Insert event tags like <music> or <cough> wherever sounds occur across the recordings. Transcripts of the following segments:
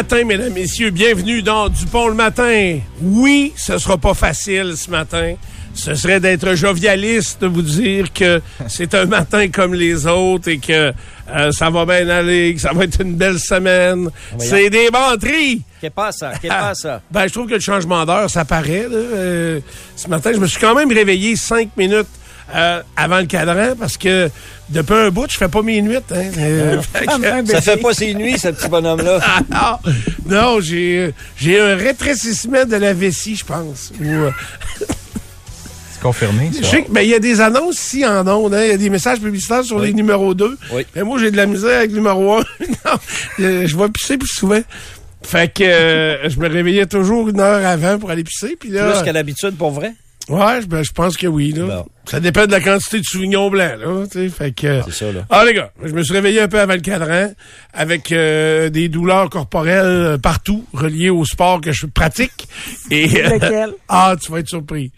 Matin, mesdames, messieurs. Bienvenue dans Dupont le matin. Oui, ce sera pas facile ce matin. Ce serait d'être jovialiste de vous dire que c'est un matin comme les autres et que euh, ça va bien aller, que ça va être une belle semaine. C'est des menteries. Qu'est pasa? Qu'est pasa? Ben, je trouve que le changement d'heure, ça paraît. là. Euh, ce matin, je me suis quand même réveillé cinq minutes euh, avant le cadran parce que depuis un bout, je fais pas mes nuits. Hein. <laughs> Euh, fait que- Ça fait pas ses nuits, ce petit bonhomme-là. <laughs> ah, non, non j'ai, j'ai un rétrécissement de la vessie, je pense. Euh, <laughs> C'est confirmé, je ça. sais qu'il y a des annonces ici en ondes. hein. Il y a des messages publicitaires sur Oui. les numéros 2. Oui. Mais moi, j'ai de la misère avec le numéro 1. non, euh, je vais pisser plus souvent. Fait que euh, je me réveillais toujours une heure avant pour aller pisser. Puis là, Plus qu'à l'habitude, pour vrai? ouais, je- ben, je pense que oui. Là. Bon. Ça dépend de la quantité de soulignon blanc. Là, fait que, C'est ça, là. Ah les gars, je me suis réveillé un peu avant le cadran avec euh, des douleurs corporelles euh, partout reliées au sport que je pratique. <laughs> Et Lequel? <laughs> ah, tu vas être surpris.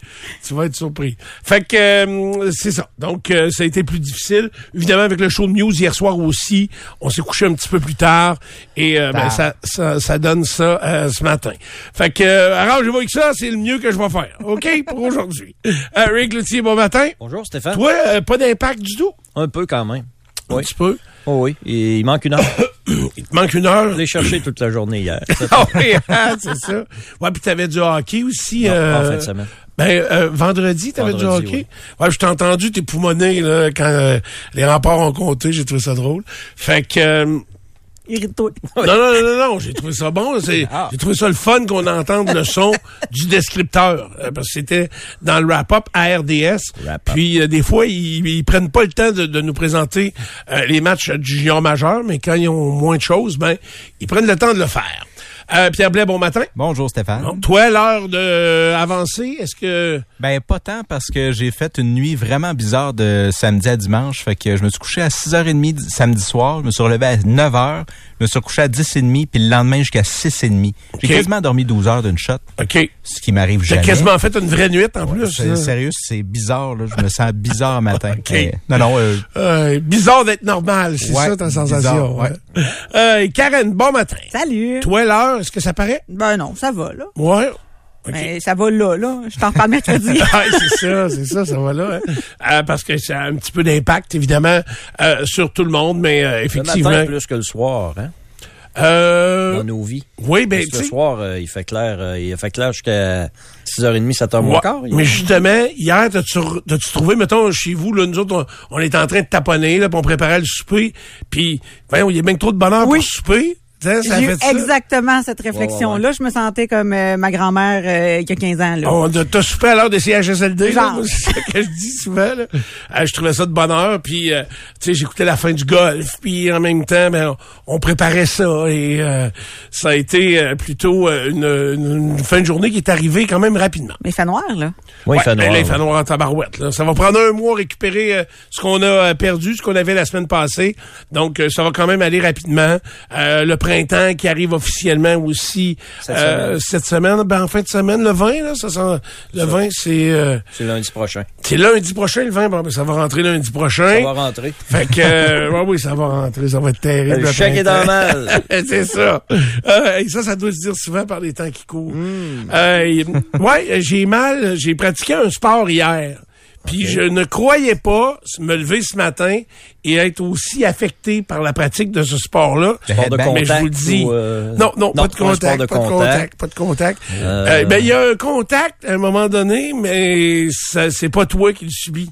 Tu vas être surpris. Fait que euh, c'est ça. Donc euh, ça a été plus difficile. Évidemment avec le show de news hier soir aussi, on s'est couché un petit peu plus tard et euh, ben, ça, ça ça donne ça euh, ce matin. Fait que euh, arrangez-vous avec ça, c'est le mieux que je vais faire. OK pour aujourd'hui. <laughs> Euh, Rick Loutier, bon matin. Bonjour, Stéphane. Toi, euh, pas d'impact du tout? Un peu quand même. Un Oui. petit peu? Oh oui. Et il manque une heure. <coughs> Il te manque une heure? Je l'ai cherché toute la journée hier. <laughs> Ah oui, hein, c'est ça. Ouais, puis t'avais du hockey aussi. Non, euh, en fin de semaine. Ben, euh, vendredi, t'avais du hockey? Ouais, je t'ai entendu t'époumoner là, quand euh, les remparts ont compté. J'ai trouvé ça drôle. Fait que... Irrite-toi. non, non, non, non, non, j'ai trouvé ça bon. Ah. J'ai trouvé ça le fun qu'on entende le son <laughs> du descripteur. euh, parce que c'était dans le wrap-up à RDS. Puis euh, des fois, ils, ils prennent pas le temps de, de nous présenter euh, les matchs du junior majeur, mais quand ils ont moins de choses, ben, ils prennent le temps de le faire. Euh, Pierre Blais, bon matin. Bonjour Stéphane. Bon, toi, l'heure de euh, avancer, est-ce que... Ben pas tant parce que j'ai fait une nuit vraiment bizarre de samedi à dimanche. Fait que je me suis couché à 6h30 d- samedi soir, je me suis relevé à 9h, je me suis couché à 10h30 puis le lendemain jusqu'à 6h30. J'ai quasiment dormi 12 heures d'une shot, OK. ce qui m'arrive J'ai jamais. quasiment fait une vraie nuit en plus. C'est-. Sérieux, c'est bizarre là, je me sens bizarre matin. <laughs> Ok. Mais- non non, euh, Euh, bizarre d'être normal, c'est Ouais, ça ta sensation. ouais. ouais. <laughs> Euh, Karen, bon matin. Salut. Toi, l'heure, est-ce que ça paraît? Ben non, ça va, là. Ouais. OK. Ben, ça va là, là. Je t'en reparle mercredi. <laughs> Ah, c'est ça, c'est ça, ça va là. hein. Euh, parce que ça a un petit peu d'impact, évidemment, euh, sur tout le monde, mais euh, Le effectivement. matin plus que le soir, hein, euh, dans nos vies. oui, ben, tu sais. soir, euh, il fait clair, euh, il a fait clair jusqu'à 6h30, 7h moins Ouais, quart. il- mais justement, hier, t'as-tu t'as-tu trouvé, mettons, chez vous, là, nous autres, on, on est en train de taponner, là, puis on préparait le souper, puis, voyons, il y a bien que trop de bonheur Oui. pour souper. J'ai eu exactement cette réflexion-là. Je me sentais comme euh, ma grand-mère euh, il y a 15 ans, là. On a- t'as soupé à l'heure des CHSLD, là, Genre. c'est ça que je dis souvent. Là. Euh, je trouvais ça de bonne heure, puis euh, tu sais, j'écoutais la fin du golf, puis en même temps, ben, on, on préparait ça, et euh, ça a été euh, plutôt une, une- une fin de journée qui est arrivée quand même rapidement. Mais il fait noir, là. Oui, il fait Ouais, ben noir. là, il fait ouais. noir en tabarouette. Là. Ça va prendre un mois à récupérer euh, ce qu'on a perdu, ce qu'on avait la semaine passée. Donc, euh, ça va quand même aller rapidement. Euh, le printemps qui arrive officiellement aussi Cette euh, semaine. cette semaine. Ben, en fin de semaine, le 20, là, ça sent, le 20, c'est euh, C'est lundi prochain. c'est lundi prochain, le 20. Bon, ben, ça va rentrer lundi prochain. Ça va rentrer. Fait que, euh, ouais, oui, ça va rentrer. Ça va être terrible. Le chèque est dans le mal. <laughs> c'est ça. Euh, et ça, ça doit se dire souvent par les temps qui courent. Euh, et- ouais, j'ai mal. J'ai pratiqué un sport hier. Puis je ne croyais pas me lever ce matin et être aussi affecté par la pratique de ce sport-là. Sport de Ben, mais je vous le dis. euh, Non, non, pas de contact, de pas de contact. pas de contact. Euh, Euh, ben, il y a un contact à un moment donné, mais c'est pas toi qui le subis.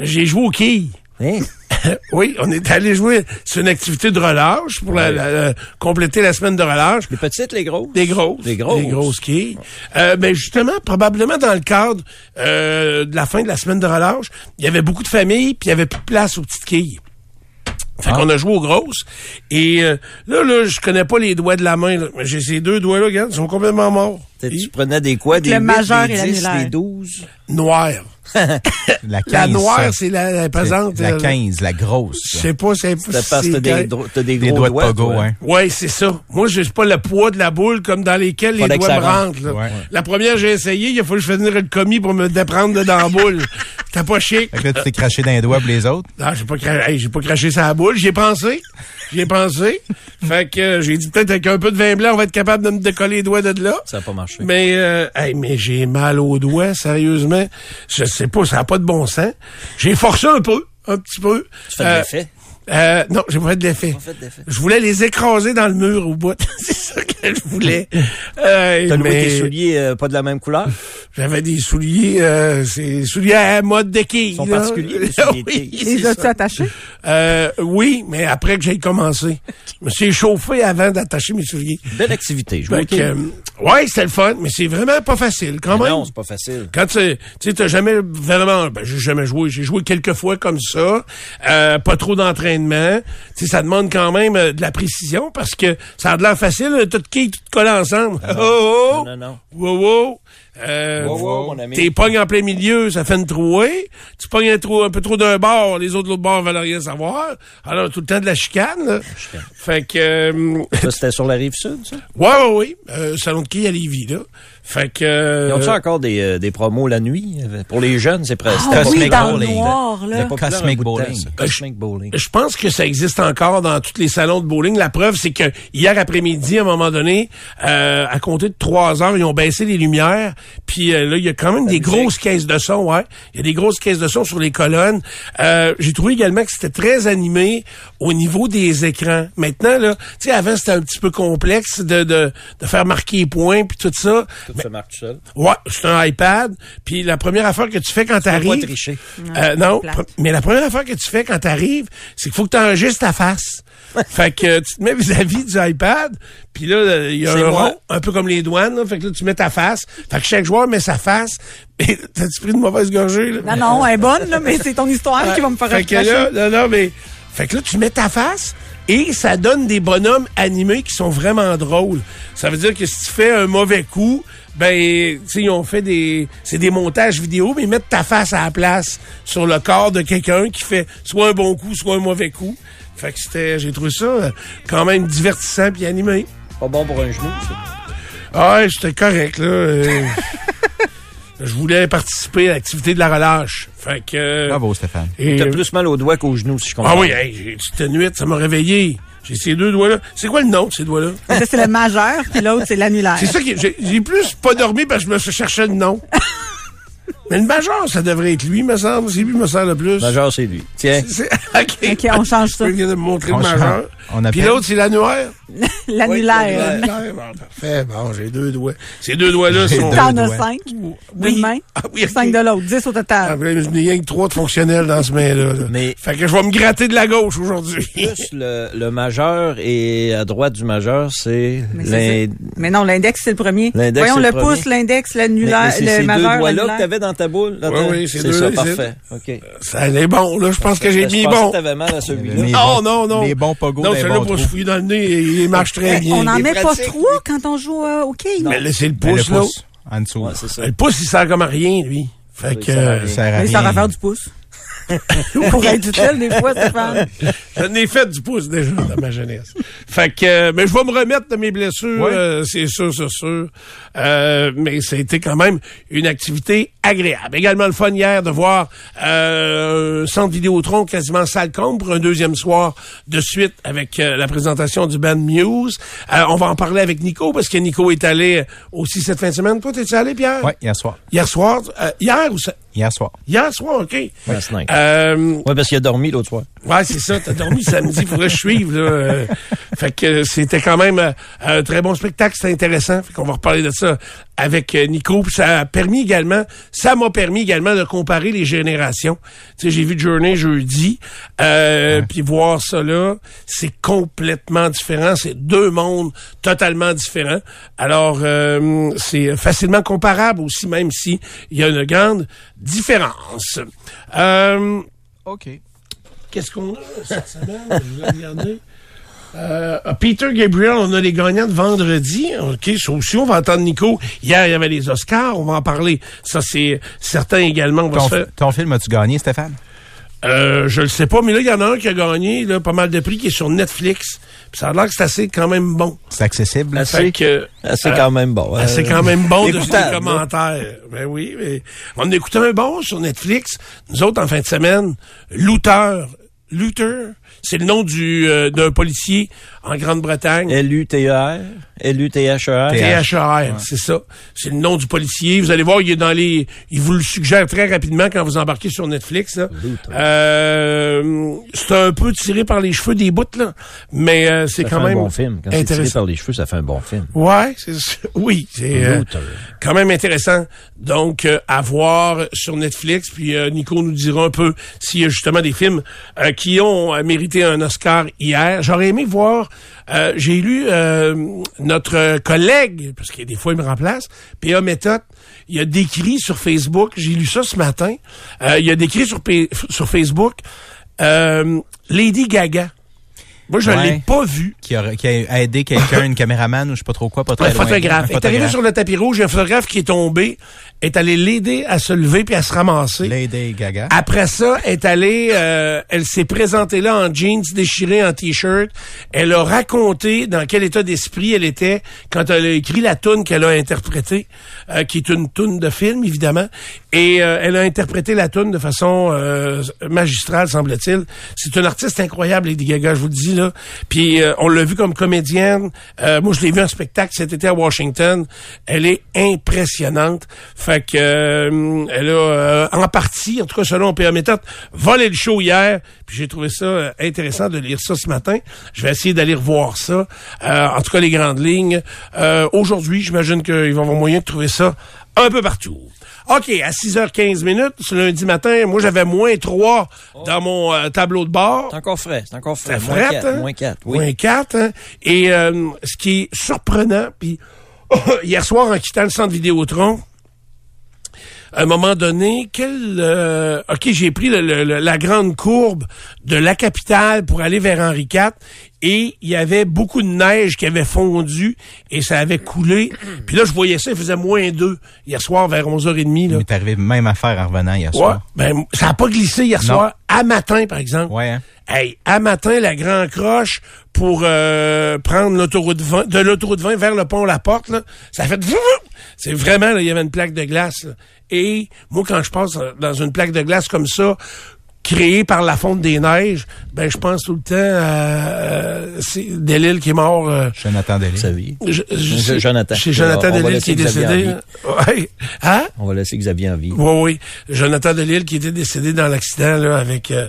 J'ai joué au quilles. Hein? <laughs> oui, on est allé jouer. C'est une activité de relâche pour la- la- la- compléter la semaine de relâche. Les petites, les grosses? Des grosses. Des grosses. Des grosses quilles. Euh, ben justement, probablement dans le cadre euh, de la fin de la semaine de relâche, il y avait beaucoup de familles, puis il y avait plus de place aux petites quilles. Fait qu'on a joué aux grosses. Et euh, là, là, je connais pas les doigts de la main. J'ai ces deux doigts-là, regarde, ils sont complètement morts. Tu prenais des quoi? Des Le 8, majeur des et 10, l'annulaire. des 12? Noirs. <laughs> La 15. La noire, c'est la, la pesante. La euh, 15, la grosse. Je sais pas, c'est T'as parce que t'as des, t'as des gros doigts de pogo, hein. Ouais, c'est ça. Moi, j'ai pas le poids de la boule comme dans lesquels Pas les doigts me rentrent. là. Ouais. La première, j'ai essayé, il a fallu que je fasse venir le commis pour me déprendre de dans la boule. C'était pas chic. Fait que là, tu t'es craché dans les doigts pour les autres. Non, j'ai pas, cra- hey, j'ai pas craché sa boule. J'y ai pensé. J'y ai pensé. fait que euh, j'ai dit peut-être avec un peu de vin blanc, on va être capable de me décoller les doigts de là. Ça n'a pas marché. Mais, euh, hey, mais j'ai mal aux doigts, sérieusement. Je sais pas, ça n'a pas de bon sens. J'ai forcé un peu, un petit peu. Tu fais de Euh, l'effet? Euh, non, j'ai pas fait de l'effet. Pas fait d'effet. Je voulais les écraser dans le mur au bout. <laughs> C'est ça que je voulais. Euh, T'as mais tes souliers euh, pas de la même couleur? J'avais des souliers, euh, c'est souliers à mode de quilles. Ils sont là. particuliers, les souliers de <laughs> oui, c'est Les as-tu attachés? Euh, oui, mais après que j'ai commencé. Je me suis échauffé avant d'attacher mes souliers. Belle activité. Je que, euh, ouais, c'était le fun, mais c'est vraiment pas facile quand même. Non, c'est pas facile. Quand tu tu sais, t'as jamais vraiment, ben, j'ai jamais joué. J'ai joué quelques fois comme ça, euh, pas trop d'entraînement. Tu sais, ça demande quand même euh, de la précision parce que ça a de l'air facile, tout qui tout collé ensemble. <laughs> Oh, oh, Non, non, non. wow, wow. Euh, Wow, wow, mon ami. T'es pognes en plein milieu, ça fait une trouée. Tu pognes un, trou, un peu trop d'un bord, les autres de l'autre bord veulent rien savoir. Alors, tout le temps de la chicane. là. Fait que... euh, Ça, c'était sur la rive sud, ça? ouais, ouais, ouais. Euh, salon de quilles à Lévis, là. Fait que... euh, Ils ont-tu encore des, euh, des promos la nuit? Pour les jeunes, c'est presque. Ah c'était oui, dans le Bowling. noir, là. Cosmic Bowling. ça. Cosmic Bowling. Je pense que ça existe encore dans tous les salons de bowling. La preuve, c'est que hier après-midi, à un moment donné, euh, à compter de trois heures, ils ont baissé les lumières. Puis euh, là, il y a quand même des musique. grosses caisses de son. Ouais, il y a des grosses caisses de son sur les colonnes. Euh, J'ai trouvé également que c'était très animé au niveau des écrans. Maintenant, là, tu sais, avant c'était un petit peu complexe de, de, de faire marquer les points puis tout ça. Tout se marque tout seul. Ouais, c'est un iPad. Puis la première affaire que tu fais quand Faut pas t'arrives... tricher. Euh, non, mais la première affaire que tu fais quand t'arrives, c'est qu'il faut que tu enregistres ta face. <laughs> fait que tu te mets vis-à-vis du iPad, puis là, il y a un moi. rond, un peu comme les douanes, là, fait que là, tu mets ta face. Fait que chaque joueur met sa face. <laughs> T'as-tu pris une mauvaise gorgée, là? Non, non, elle est bonne, là, mais c'est ton histoire qui va me faire Fait que là, non, non, mais... Fait que là, tu mets ta face et ça donne des bonhommes animés qui sont vraiment drôles. Ça veut dire que si tu fais un mauvais coup, ben, tu sais, ils ont fait des... C'est des montages vidéo, mais ils mettent ta face à la place sur le corps de quelqu'un qui fait soit un bon coup, soit un mauvais coup. Fait que c'était... J'ai trouvé ça euh, quand même divertissant puis animé. Pas bon pour un genou, ça. Ah ouais, j'étais correct, là. euh, <laughs> Je voulais participer à l'activité de la relâche. Fait que... euh, Bravo, Stéphane. et- T'as plus mal aux doigts qu'aux genoux, si je comprends. Ah oui, hey, j'ai- c'était nuit, ça m'a réveillé. J'ai ces deux doigts-là. C'est quoi le nom de ces doigts-là? Ça, c'est le majeur, puis l'autre, c'est l'annulaire. C'est ça qui. J'ai j'ai plus pas dormi parce que je me cherchais le nom. <laughs> Mais le major, ça devrait être lui, me semble. C'est lui qui me sert le plus. Majeur, c'est lui. Tiens. C'est- <laughs> OK. OK, on change ça. Je viens de me montrer On le major. change. On Puis l'autre, c'est l'annuaire. <laughs> L'annulaire. L'annulaire, bon, parfait. Bon, j'ai deux doigts. Ces deux doigts-là sont. T'en as cinq? Oui. D'une main? Ah oui, ok. Cinq de l'autre. Dix au Ah, total. ben, je n'ai rien que trois de fonctionnels dans ce main-là. là. Mais- Fait que je vais me gratter de la gauche aujourd'hui. <laughs> Plus le, le majeur et à droite du majeur, c'est Mais, c'est. Mais non, l'index, c'est le premier. L'index, Voyons le pouce, l'index, l'annulaire, c'est le ces majeur, deux doigts-là que t'avais dans ta boule? dans Oui, ta- oui, ces c'est deux-là, ça, ici. parfait. OK. Ça allait bon, là. Je pense que j'ai Je mis pensais bon. que t'avais mal à celui-là. Non, non, non. Les bons pogos Non, celui-là, pour se fouiller dans le nez, il marche très bien. On n'en Il est met pas trois quand on joue euh, au quai. Mais là, c'est le pouce, là. pouce, en dessous. Ouais, c'est ça. Le pouce, il sert comme à rien, lui. Fait que, ça sert à euh. Ça ça faire du pouce. <laughs> Pour être utile, des fois, Stéphane. j'en ai fait du pouce déjà dans ma jeunesse. Fait que, euh, mais je vais me remettre de mes blessures, euh, c'est sûr, c'est sûr. Euh, mais ça a été quand même une activité agréable. Également le fun hier de voir euh, un centre Vidéotron quasiment salle comble pour un deuxième soir de suite avec euh, la présentation du band Muse. Euh, on va en parler avec Nico parce que Nico est allé aussi cette fin de semaine. Toi, t'es-tu allé, Pierre? Ouais, hier soir. Hier soir, euh, hier ou ça? Hier soir. Hier soir, OK. Last night. Euh, Ouais, parce qu'il a dormi l'autre soir. Ouais, c'est ça. T'as dormi samedi, faudrait que je suive. Là. <laughs> Fait que c'était quand même euh, un très bon spectacle, c'était intéressant. Fait qu'on va reparler de ça avec euh, Nico. Puis ça a permis également, ça m'a permis également de comparer les générations. Tu sais, j'ai vu Journey jeudi, euh, puis voir ça là, c'est complètement différent. C'est deux mondes totalement différents. Alors, euh, c'est facilement comparable aussi, même si il y a une grande différence. Euh, OK. Qu'est-ce qu'on a cette semaine? Je vais regarder. Euh, Peter Gabriel, on a les gagnants de vendredi. OK, ça aussi, on va entendre Nico. Hier, il y avait les Oscars, on va en parler. Ça, c'est certain également. On va Ton, se faire- ton film, as-tu gagné, Stéphane? Euh, je le sais pas, mais là, il y en a un qui a gagné là, pas mal de prix, qui est sur Netflix. Puis ça a l'air que c'est assez quand même bon. C'est accessible? C'est euh, quand même bon. c'est Euh, quand même bon de les là. commentaires. Ben oui, mais on écoutait un bon sur Netflix. Nous autres, en fin de semaine, Luther. Luther, c'est le nom du euh, d'un policier en Grande-Bretagne. L-U-T-E-R. L-U-T-H-E-R. THR, c'est ça. C'est le nom du policier. Vous allez voir, il est dans les. Il vous le suggère très rapidement quand vous embarquez sur Netflix. là. Euh, c'est un peu tiré par les cheveux des bouts, là. Mais euh, c'est Ça quand fait même un bon film. Quand c'est tiré intéressant. par les cheveux, ça fait un bon film. Ouais, c'est <laughs> oui, c'est euh, quand même intéressant. Donc euh, à voir sur Netflix. Puis euh, Nico nous dira un peu s'il y a justement des films euh, qui ont euh, un Oscar hier. J'aurais aimé voir. euh, J'ai lu euh, notre collègue parce que des fois il me remplace. P.A. Méthode. Il a décrit sur Facebook. J'ai lu ça ce matin. Euh, il a décrit sur P- sur Facebook Lady Gaga. Moi, je Ouais. l'ai pas vu. Qui a, qui a aidé quelqu'un, une <laughs> caméraman ou je sais pas trop quoi, pas très Un loin. photographe. Un Il est arrivé sur le tapis rouge, il y a un photographe qui est tombé, est allé l'aider à se lever puis à se ramasser. Lady Gaga. Après ça, est allée, euh, elle s'est présentée là en jeans déchirés, en t-shirt. Elle a raconté dans quel état d'esprit elle était quand elle a écrit la tune qu'elle a interprétée, euh, qui est une tune de film évidemment. Et euh, elle a interprété la tune de façon euh, magistrale, semble-t-il. C'est une artiste incroyable, Lady Gaga, je vous le dis là. Puis euh, on l'a vu comme comédienne. Euh, moi, je l'ai vu en spectacle cet été à Washington. Elle est impressionnante. Fait que euh, elle a euh, en partie, en tout cas selon P.A. Méthode, volé le show hier. Puis j'ai trouvé ça euh, intéressant de lire ça ce matin. Je vais essayer d'aller revoir ça. Euh, en tout cas, les grandes lignes. Euh, Aujourd'hui, j'imagine qu'il va y avoir moyen de trouver ça un peu partout. OK, à 6h15 minutes, ce lundi matin, moi j'avais moins 3 dans mon euh, tableau de bord. C'est encore frais. C'est encore frais. Moins frette, 4. hein? Moins 4. Oui. Moins 4, hein? Et euh, ce qui est surprenant, puis <laughs> hier soir, en quittant le centre Vidéotron, à un moment donné, quel euh, OK, j'ai pris la grande courbe de la capitale pour aller vers Henri IV et il y avait beaucoup de neige qui avait fondu et ça avait coulé. <clears throat> Puis là, je voyais ça, il faisait moins 2 hier soir vers 11h30. Il Là. m'est arrivé même affaire en revenant hier Ouais, soir. ben, ça a pas glissé hier Non. soir. À matin, par exemple. Ouais, hein? Hey, à matin, la Grand Croche pour euh, prendre l'autoroute 20, de l'autoroute 20 vers le pont La Porte, là, ça a fait... C'est vraiment, là, il y avait une plaque de glace. là. Et moi, quand je passe dans une plaque de glace comme ça, créée par la fonte des neiges, ben je pense tout le temps à euh, c'est Delille qui est mort. euh, Jonathan vie. je- je- Jonathan. Chez Jonathan Delille qui est décédé. Ouais. Hein? On va laisser Xavier en vie. Oui, oui. Jonathan Delille qui était décédé dans l'accident là, avec euh, euh,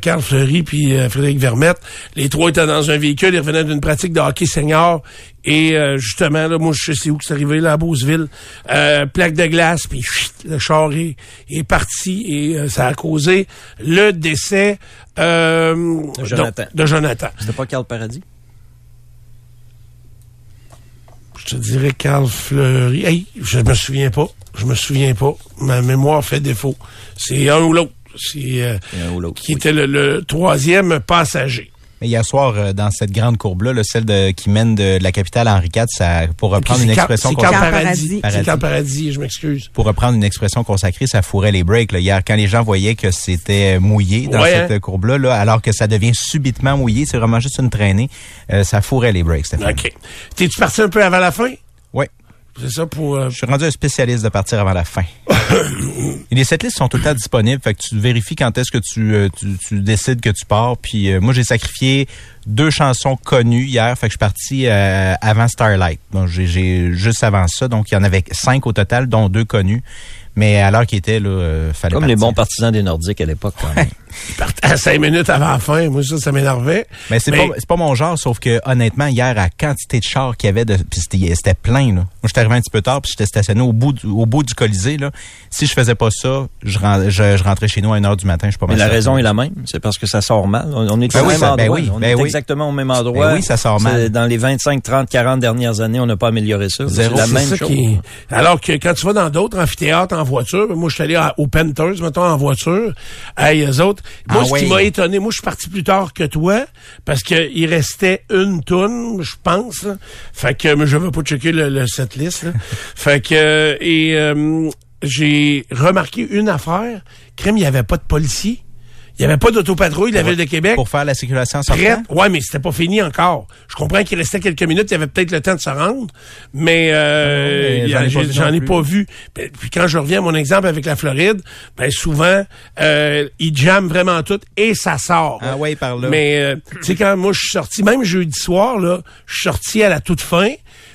Carl Fleury puis euh, Frédéric Vermette. Les trois étaient dans un véhicule, ils revenaient d'une pratique de hockey senior. Et euh, justement, là, moi, je sais où que c'est arrivé, là, à Beauceville. Euh, plaque de glace, puis le char est, est parti et euh, ça a causé le décès euh, De Jonathan. donc, de Jonathan. C'était pas Carl Paradis? Je te dirais Carl Fleury. Hey, je me souviens pas. Je me souviens pas. Ma mémoire fait défaut. C'est un ou l'autre. Euh, qui oui. était le, le troisième passager. Mais hier soir, euh, dans cette grande courbe-là, là, celle de, qui mène de, de la capitale à Henri IV, ça, pour reprendre une expression Carl Paradis. Paradis. Je m'excuse. pour reprendre une expression consacrée, ça fourrait les breaks. Là. Hier, quand les gens voyaient que c'était mouillé dans Ouais, cette hein? courbe-là, là, alors que ça devient subitement mouillé, c'est vraiment juste une traînée, euh, ça fourrait les breaks, Stéphane. OK. T'es-tu parti un peu avant la fin? Ouais. C'est ça pour... euh, Je suis rendu un spécialiste de partir avant la fin. <laughs> Et les setlists sont tout le temps disponibles, fait que tu vérifies quand est-ce que tu, euh, tu, tu décides que tu pars. Puis euh, moi, j'ai sacrifié deux chansons connues hier, fait que je suis parti euh, avant Starlight. Bon, j'ai, j'ai juste avant ça, donc il y en avait cinq au total, dont deux connus. Mais à l'heure qu'il était, là, euh, fallait Comme les bons partisans des Nordiques à l'époque, quand même. <laughs> Il partait à cinq minutes avant la fin. Moi, ça, ça m'énervait. Mais c'est Mais- pas c'est pas mon genre, sauf que honnêtement hier à quantité de chars qu'il y avait de puis c'était c'était plein là. Moi j'étais arrivé un petit peu tard puis j'étais stationné au bout du, au bout du Colisée là. Si je faisais pas ça, je, ren- je, je rentrais chez nous à 1h du matin, je suis pas Mais mal la certain. raison est la même. C'est parce que ça sort mal. On, on est Ben au oui, même ça- endroit. ben oui, on ben est oui. exactement au même endroit. Ben oui, ça sort mal. Dans les 25, 30, 40 dernières années, on n'a pas amélioré ça. C'est la même ça chose. qui- Alors que quand tu vas dans d'autres amphithéâtres en voiture, moi, je suis allé à- au Panthers, mettons, en voiture. Hey, eux autres. Moi, Ah ce qui m'a étonné, moi, je suis parti plus tard que toi, parce que il restait une toune, je pense. là. Fait que, mais je vais pas checker le, le setlist, <laughs> fait que, et, euh, j'ai remarqué une affaire. Crème, il y avait pas de policier. Il y avait pas d'autopatrouille de la Ville de Québec. pour faire la circulation sortant? Ouais, mais c'était pas fini encore. Je comprends qu'il restait quelques minutes, il y avait peut-être le temps de se rendre, mais, euh, mais j'en ai ai pas vu. Ben, Puis quand je reviens à mon exemple avec la Floride, ben souvent euh, ils jamment vraiment tout et ça sort. Ah ouais, par là. Mais euh, tu sais quand moi je suis sorti, même jeudi soir là, je suis sorti à la toute fin.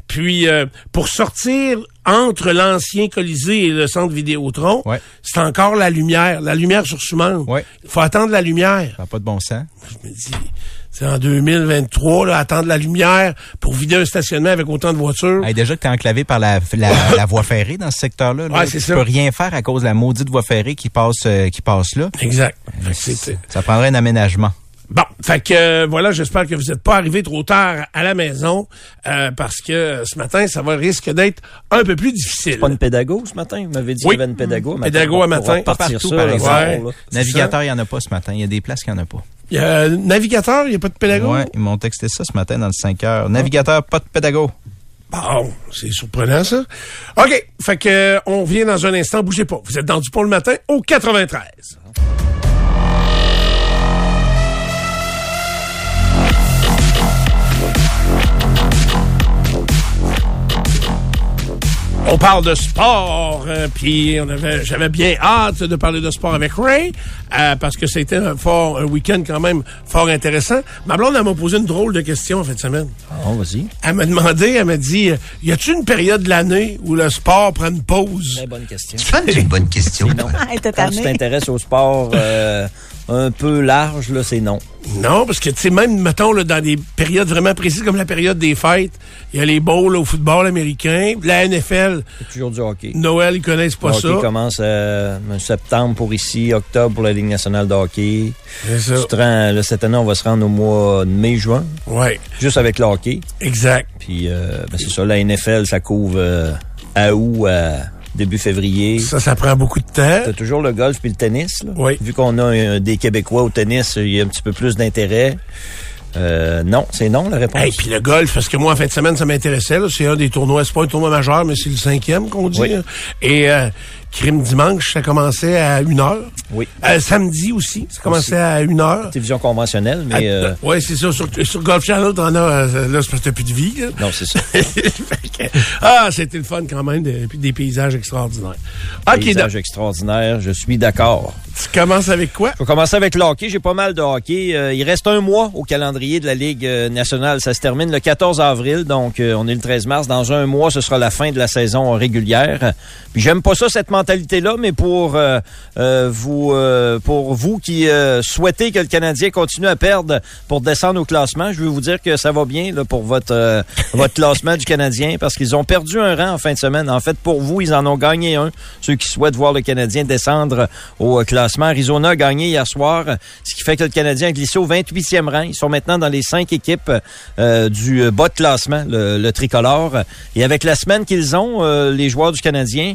Puis euh, pour sortir entre l'ancien Colisée et le centre Vidéotron, Ouais. c'est encore la lumière, la lumière sur Soumande. Ouais. Il faut attendre la lumière. Ça n'a pas de bon sens. Je me dis, c'est en 2023, là, attendre la lumière pour vider un stationnement avec autant de voitures. Hey, déjà que t'es enclavé par la, la, la <coughs> voie ferrée dans ce secteur-là. là. Ouais, tu ça. peux rien faire à cause de la maudite voie ferrée qui passe euh, qui passe là. Exact. C'est- Ça prendrait un aménagement. Bon, fait que euh, voilà, j'espère que vous n'êtes pas arrivé trop tard à la maison euh, parce que euh, ce matin, ça va risque d'être un peu plus difficile. Pas une pédago ce matin? Vous m'avez dit Oui. qu'il y avait une pédago. à Pédago à matin. Partir Partout, ça, par exemple. Ouais. Navigateur, il n'y en a pas ce matin. Il y a des places qu'il n'y en a pas. Il y a un navigateur, il n'y a pas de pédagogue? Ouais, ils m'ont texté ça ce matin dans le 5 heures. Navigateur, pas de pédago. Bon, c'est surprenant ça. OK, fait que euh, on revient dans un instant, bougez pas. Vous êtes dans du pont le matin au 93. On parle de sport, euh, puis on avait, j'avais bien hâte de parler de sport avec Ray, euh, parce que c'était un fort, un week-end quand même fort intéressant. Ma blonde, elle m'a posé une drôle de question en fin de semaine. Ah, vas-y. Elle m'a demandé, elle m'a dit, euh, y a-t-il une période de l'année où le sport prend une pause? Très bonne question. C'est une <laughs> bonne question. Non. Ah, elle était Quand tu tannée. t'intéresses au sport euh, un peu large, là, c'est non. Non, parce que, tu sais, même, mettons, là, dans des périodes vraiment précises, comme la période des fêtes, il y a les bowls au football américain, la NFL, C'est toujours du hockey. Noël, ils connaissent pas le hockey ça. commence euh, en septembre pour ici, octobre pour la Ligue nationale de hockey. C'est ça. Tu te rends- là, cette année, on va se rendre au mois de mai-juin, Ouais, juste avec le hockey. exact. Puis, euh, ben, c'est ça, la NFL, ça couvre euh, à août, à début février. Ça, ça prend beaucoup de temps. T'as toujours le golf puis le tennis. Là. Oui. Vu qu'on a euh, des Québécois au tennis, il y a un petit peu plus d'intérêt. Euh, non, c'est non la réponse. Et puis le golf, parce que moi, en fin de semaine, ça m'intéressait. C'est un des tournois. C'est pas un tournoi majeur, mais c'est le cinquième qu'on dit. Oui. Et euh, crime dimanche, ça commençait à une heure. Oui. Euh, samedi aussi, ça commençait à une heure. Télévision conventionnelle, mais Ah, euh, ouais, c'est ça. Sur, sur Golf Channel, t'en as, euh, là, c'est parce que t'as plus de vie. là. non, c'est ça. <laughs> Ah, c'était le fun quand même, de- puis des paysages extraordinaires. OK, Paysage donc, extraordinaire, je suis d'accord. tu commences avec quoi? Je vais commencer avec le hockey. J'ai pas mal de hockey. Euh, il reste un mois au calendrier de la Ligue nationale. Ça se termine le 14 avril, donc on est le 13 mars. Dans un mois, ce sera la fin de la saison régulière. Puis j'aime pas ça cette mentalité-là, mais pour euh, euh, vous, euh, pour vous qui souhaitez que le Canadien continue à perdre pour descendre au classement, je veux vous dire que ça va bien là, pour votre votre classement du Canadien parce qu'ils ont perdu un rang en fin de semaine. En fait, pour vous, ils en ont gagné un. Ceux qui souhaitent voir le Canadien descendre au classement. Arizona a gagné hier soir, ce qui fait que le Canadien a glissé au 28e rang. Ils sont maintenant dans les cinq équipes du bas de classement, le, tricolore. Et avec la semaine qu'ils ont, les joueurs du Canadien,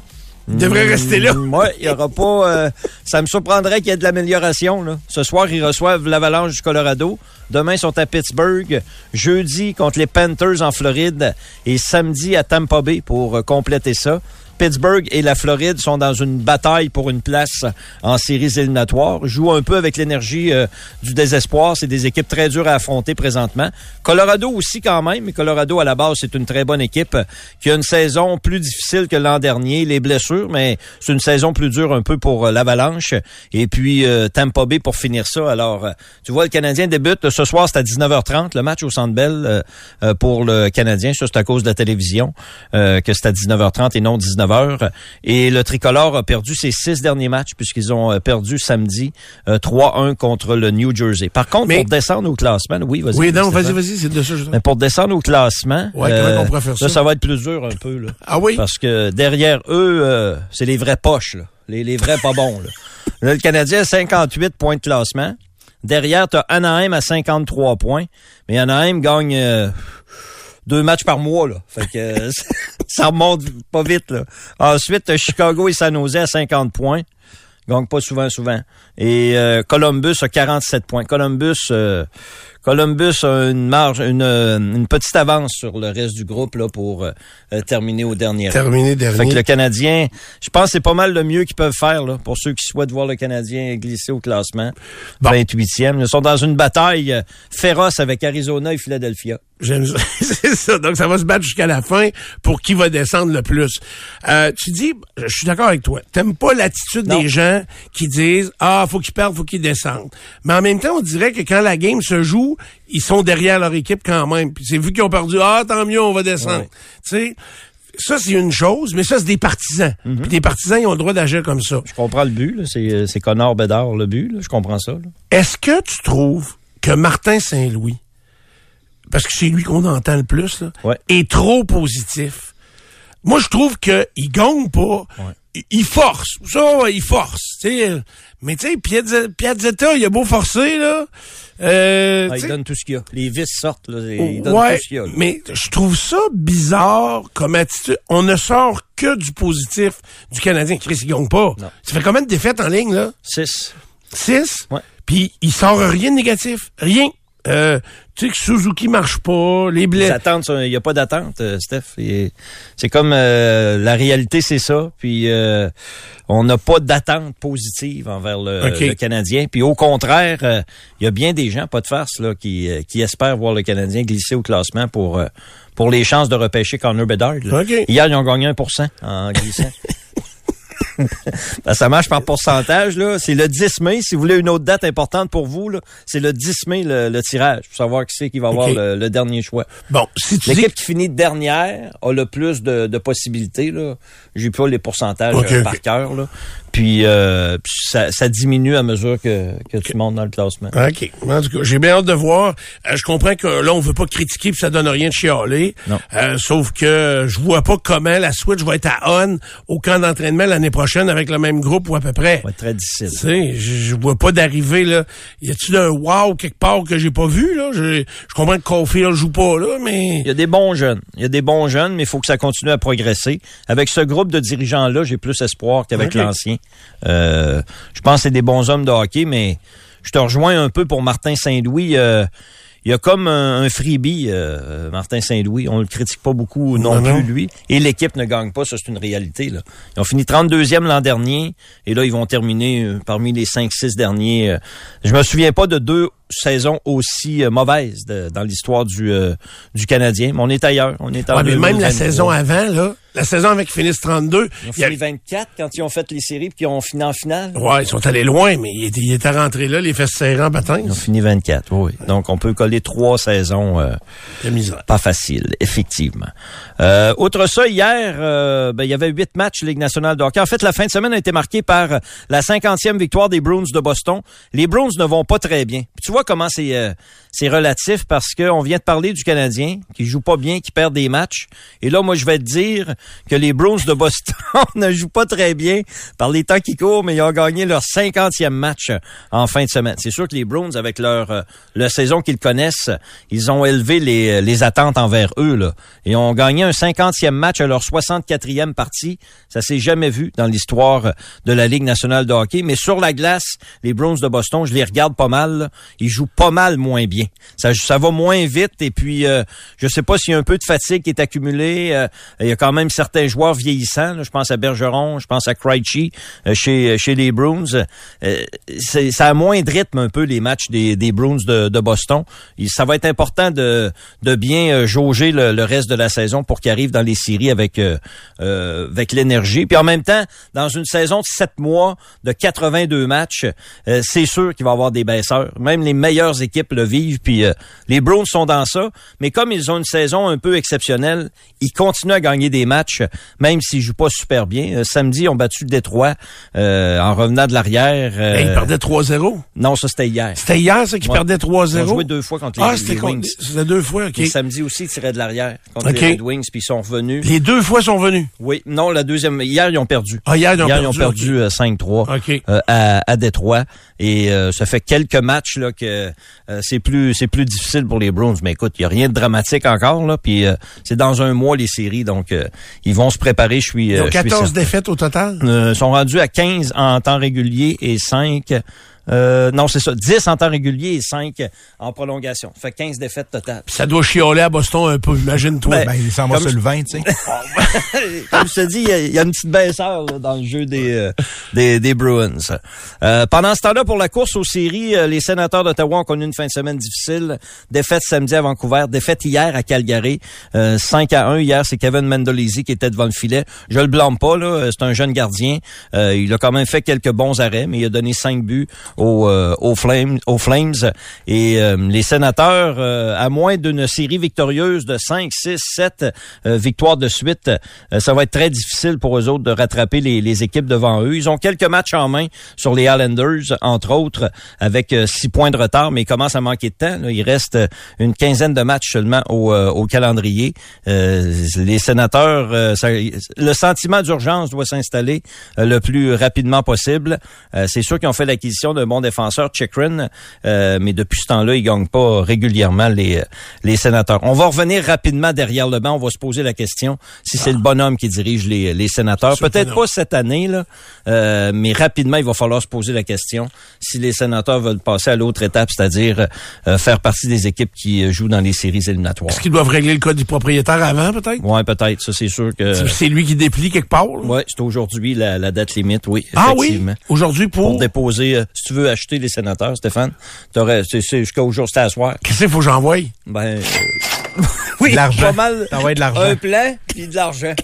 Ils devraient rester là. moi, il y aura pas. euh, ça me surprendrait qu'il y ait de l'amélioration. Ce soir, ils reçoivent l'Avalanche du Colorado. Demain, ils sont à Pittsburgh. Jeudi, contre les Panthers en Floride. Et samedi, à Tampa Bay pour euh, compléter ça. Pittsburgh et la Floride sont dans une bataille pour une place en séries éliminatoires. Jouent un peu avec l'énergie euh, du désespoir. C'est des équipes très dures à affronter présentement. Colorado aussi quand même, mais Colorado à la base c'est une très bonne équipe euh, qui a une saison plus difficile que l'an dernier. Les blessures, mais c'est une saison plus dure un peu pour euh, l'Avalanche. Et puis Tampa Bay pour finir ça. Alors, tu vois, le Canadien débute ce soir, c'est à 19h30, le match au Centre pour le Canadien. Ça, c'est à cause de la télévision que c'est à 19h30 et non 19h 19h. Et le tricolore a perdu ses six derniers matchs puisqu'ils ont euh, perdu samedi 3-1 contre le New Jersey. Par contre, pour descendre au classement, oui, vas-y. Oui, non, vas-y, vas-y, c'est de ça. Mais pour descendre au classement, ouais, on pourrait faire ça? ça va être plus dur un peu. Là, ah oui? Parce que derrière eux, c'est les vraies poches, là, les, les vrais pas bons. Là. là. le Canadien a 58 points de classement. Derrière, tu as Anaheim à 53 points. Mais Anaheim gagne deux matchs par mois. Là. Fait que <laughs> ça remonte pas vite. Là. Ensuite, Chicago et San Jose à 50 points. Gagne pas souvent, souvent. Et euh, Columbus a 47 points. Columbus, euh, Columbus a une marge, une, une, petite avance sur le reste du groupe là pour euh, terminer au dernier. Terminer dernier. Fait que le Canadien, je pense que c'est pas mal le mieux qu'ils peuvent faire là, pour ceux qui souhaitent voir le Canadien glisser au classement. Bon. 28e. Ils sont dans une bataille féroce avec Arizona et Philadelphia. J'aime ça. <laughs> c'est ça. Donc, ça va se battre jusqu'à la fin pour qui va descendre le plus. Euh, tu dis, je suis d'accord avec toi, t'aimes pas l'attitude des gens qui disent, ah, faut qu'ils perdent, faut qu'ils descendent. Mais en même temps, on dirait que quand la game se joue, ils sont derrière leur équipe quand même. Puis c'est vu qu'ils ont perdu, ah, tant mieux, on va descendre. Ouais. Tu sais, ça, c'est une chose, mais ça, c'est des partisans. Mm -hmm. Puis des partisans, ils ont le droit d'agir comme ça. Je comprends le but, c'est Connor Bedard, le but, là. je comprends ça. Est-ce que tu trouves que Martin Saint-Louis parce que c'est lui qu'on entend le plus, là, ouais. est trop positif? Moi, je trouve qu'il gagne pas. Ouais. Il force. Ça, il force. T'sais. Mais tu sais, Piazzetta, il a beau forcer, là. Euh, ah, il donne tout ce qu'il y a. Les vis sortent, là. Il donne ouais, tout ce qu'il y a. Là. Mais je trouve ça bizarre comme attitude. On ne sort que du positif du Canadien. Chris, il gagne pas. Non. Ça fait combien de défaites en ligne, là? Six. Six? Ouais. Puis il sort rien de négatif. Rien. Euh, tu sais que Suzuki marche pas, les blés. Il n'y a pas d'attente, euh, Steph. C'est comme euh, la réalité, c'est ça. Puis euh, on n'a pas d'attente positive envers le, okay. le, Canadien. Puis au contraire, il euh, y a bien des gens, pas de farce, là, qui, qui espèrent voir le Canadien glisser au classement pour pour les chances de repêcher Connor Bedard. Okay. Hier, ils ont gagné 1% en glissant. <laughs> ben, ça marche par pourcentage. là. C'est le 10 mai. Si vous voulez une autre date importante pour vous, là, c'est le 10 mai le, le, tirage pour savoir qui c'est qui va avoir Okay. le, le dernier choix. Bon, si tu dis... L'équipe qui finit dernière a le plus de, de possibilités. Là. J'ai pas les pourcentages euh, par cœur. Là. Puis, euh, puis ça, ça diminue à mesure que, que tu montes dans le classement. OK. En tout cas, j'ai bien hâte de voir. Euh, je comprends que là, on veut pas critiquer puis ça donne rien de chialer. Non. Sauf que je vois pas comment la Switch va être à on au camp d'entraînement l'année prochaine avec le même groupe ou à peu près. Très difficile. Tu sais, je, vois pas d'arriver là. Y a-tu un wow quelque part que j'ai pas vu là? Je, je comprends que Caulfield joue pas là, mais Il y a des bons jeunes. Il y a des bons jeunes, mais il faut que ça continue à progresser. Avec ce groupe de dirigeants-là, j'ai plus espoir qu'avec l'ancien. Euh, je pense que c'est des bons hommes de hockey, mais je te rejoins un peu pour Martin Saint-Louis. Euh, il y a comme un, un freebie, euh, Martin Saint-Louis. On le critique pas beaucoup non, Non, plus, non. lui. Et l'équipe ne gagne pas, ça c'est une réalité. Là. Ils ont fini 32e l'an dernier, et là, ils vont terminer euh, parmi les 5-6 derniers. euh. Je me souviens pas de deux saisons aussi euh, mauvaises de- dans l'histoire du, euh, du Canadien. Mais on est ailleurs. On est en Ouais, mais même la 2023. saison avant là, la saison avec finissent 32, Ils ont a- fini 24 quand ils ont fait les séries puis qu'ils ont fini en finale. Ouais, ils sont allés loin, mais ils étaient, ils étaient rentrés là, les fesses serrées en bâton. Ils ont fini 24, oui. Donc, on peut coller trois saisons euh, pas faciles, effectivement. Euh, outre ça, hier, euh, ben, il y avait huit matchs Ligue nationale de hockey. En fait, la fin de semaine a été marquée par la 50e victoire des Bruins de Boston. Les Bruins ne vont pas très bien. Puis tu vois comment c'est euh, c'est relatif parce qu'on vient de parler du Canadien qui joue pas bien, qui perd des matchs. Et là, moi, je vais te dire que les Bruins de Boston <laughs> ne jouent pas très bien par les temps qui courent, mais ils ont gagné leur 50e match en fin de semaine. C'est sûr que les Bruins, avec leur, euh, leur saison qu'ils connaissent, ils ont élevé les, les attentes envers eux. Là, et ont gagné un 50e match à leur 64e partie. Ça s'est jamais vu dans l'histoire de la Ligue nationale de hockey. Mais sur la glace, les Bruins de Boston, je les regarde pas mal. Ils jouent pas mal moins bien. Ça, ça va moins vite. Et puis, euh, je sais pas s'il y a un peu de fatigue qui est accumulée. Euh, il y a quand même certains joueurs vieillissants. Je pense à Bergeron, je pense à Krejci euh, chez, chez les Bruins. Euh, ça a moins de rythme un peu les matchs des, des Bruins de, Boston. Ça va être important de, bien euh, jauger le, reste de la saison pour qu'ils arrivent dans les séries avec, euh, euh, l'énergie. Puis en même temps, dans une saison de sept mois, de 82 matchs, euh, c'est sûr qu'il va y avoir des baisseurs. Même les meilleures équipes le vivent. Puis euh, les Bruins sont dans ça. Mais comme ils ont une saison un peu exceptionnelle, ils continuent à gagner des matchs même s'ils jouent pas super bien. Euh, samedi, ils ont battu Détroit euh, en revenant de l'arrière. Euh, ils perdaient 3-0. Non, ça c'était hier. C'était hier, ça, qu'ils Ouais. perdaient Ils ont 3-0. joué deux fois contre les, Ah, les c'était contre- Wings. c'était deux fois, OK. Et samedi aussi, ils tiraient de l'arrière contre OK. les Red Wings, puis ils sont revenus. Les deux fois sont venus. Oui, non, la deuxième. Hier, ils ont perdu. Ah, hier, ils ont Hier, perdu. ils ont perdu euh, 5-3 OK. euh, à, à Détroit. Et euh, ça fait quelques matchs là que euh, c'est plus c'est plus difficile pour les Browns. Mais écoute, il y a rien de dramatique encore là. Puis euh, c'est dans un mois les séries, donc euh, ils vont se préparer. Je suis. Ils euh, ont je suis 14 certain. défaites au total? Euh, sont rendus à 15 en temps régulier et 5 euh, non, c'est ça, 10 en temps régulier et 5 en prolongation. Ça fait 15 défaites totales. Puis ça doit chioler à Boston un peu, imagine-toi. Ben, Ben, il s'en va sur le vin, tu sais. <laughs> Comme je te dis, il y a- il y, a une petite baisseur là, dans le jeu des, euh, des, des Bruins. Euh, pendant ce temps-là, pour la course aux séries, euh, les sénateurs d'Ottawa ont connu une fin de semaine difficile. Défaite samedi à Vancouver, défaite hier à Calgary. Euh, 5 à 1 hier, c'est Kevin Mendolisi qui était devant le filet. Je le blâme pas, là. euh, C'est un jeune gardien. Euh, il a quand même fait quelques bons arrêts, mais il a donné 5 buts aux, euh, aux, Flames, aux Flames. Et euh, les sénateurs, euh, à moins d'une série victorieuse de 5, 6, 7 euh, victoires de suite, euh, ça va être très difficile pour eux autres de rattraper les, les équipes devant eux. Ils ont quelques matchs en main sur les Islanders, entre autres, avec euh, six points de retard, mais ils commencent à manquer de temps. là. Il reste euh, une quinzaine de matchs seulement au, euh, au calendrier. Euh, les sénateurs, euh, ça- le sentiment d'urgence doit s'installer euh, le plus rapidement possible. Euh, c'est sûr qu'ils ont fait l'acquisition bon défenseur, Chikrin, euh, mais depuis ce temps-là, ils gagnent pas régulièrement les, les sénateurs. On va revenir rapidement derrière le banc. On va se poser la question si c'est le bonhomme qui dirige les, les sénateurs. Peut-être pas cette année, là, euh, mais rapidement, il va falloir se poser la question si les sénateurs veulent passer à l'autre étape, c'est-à-dire euh, faire partie des équipes qui euh, jouent dans les séries éliminatoires. Est-ce qu'ils doivent régler le cas du propriétaire avant, peut-être? Ouais, peut-être. Ça, c'est sûr que. C'est- lui qui déplie quelque part. Ouais, c'est aujourd'hui la, la date limite, oui. ah oui? Aujourd'hui pour... Pour déposer, euh, si tu veux acheter les sénateurs, Stéphane, t'aurais, c'est, c'est jusqu'au jour, c'était à soir. Qu'est-ce qu'il faut que j'envoie? Ben, euh, <laughs> oui, De l'argent. pas mal. T'envoies de l'argent. Un plan puis de l'argent.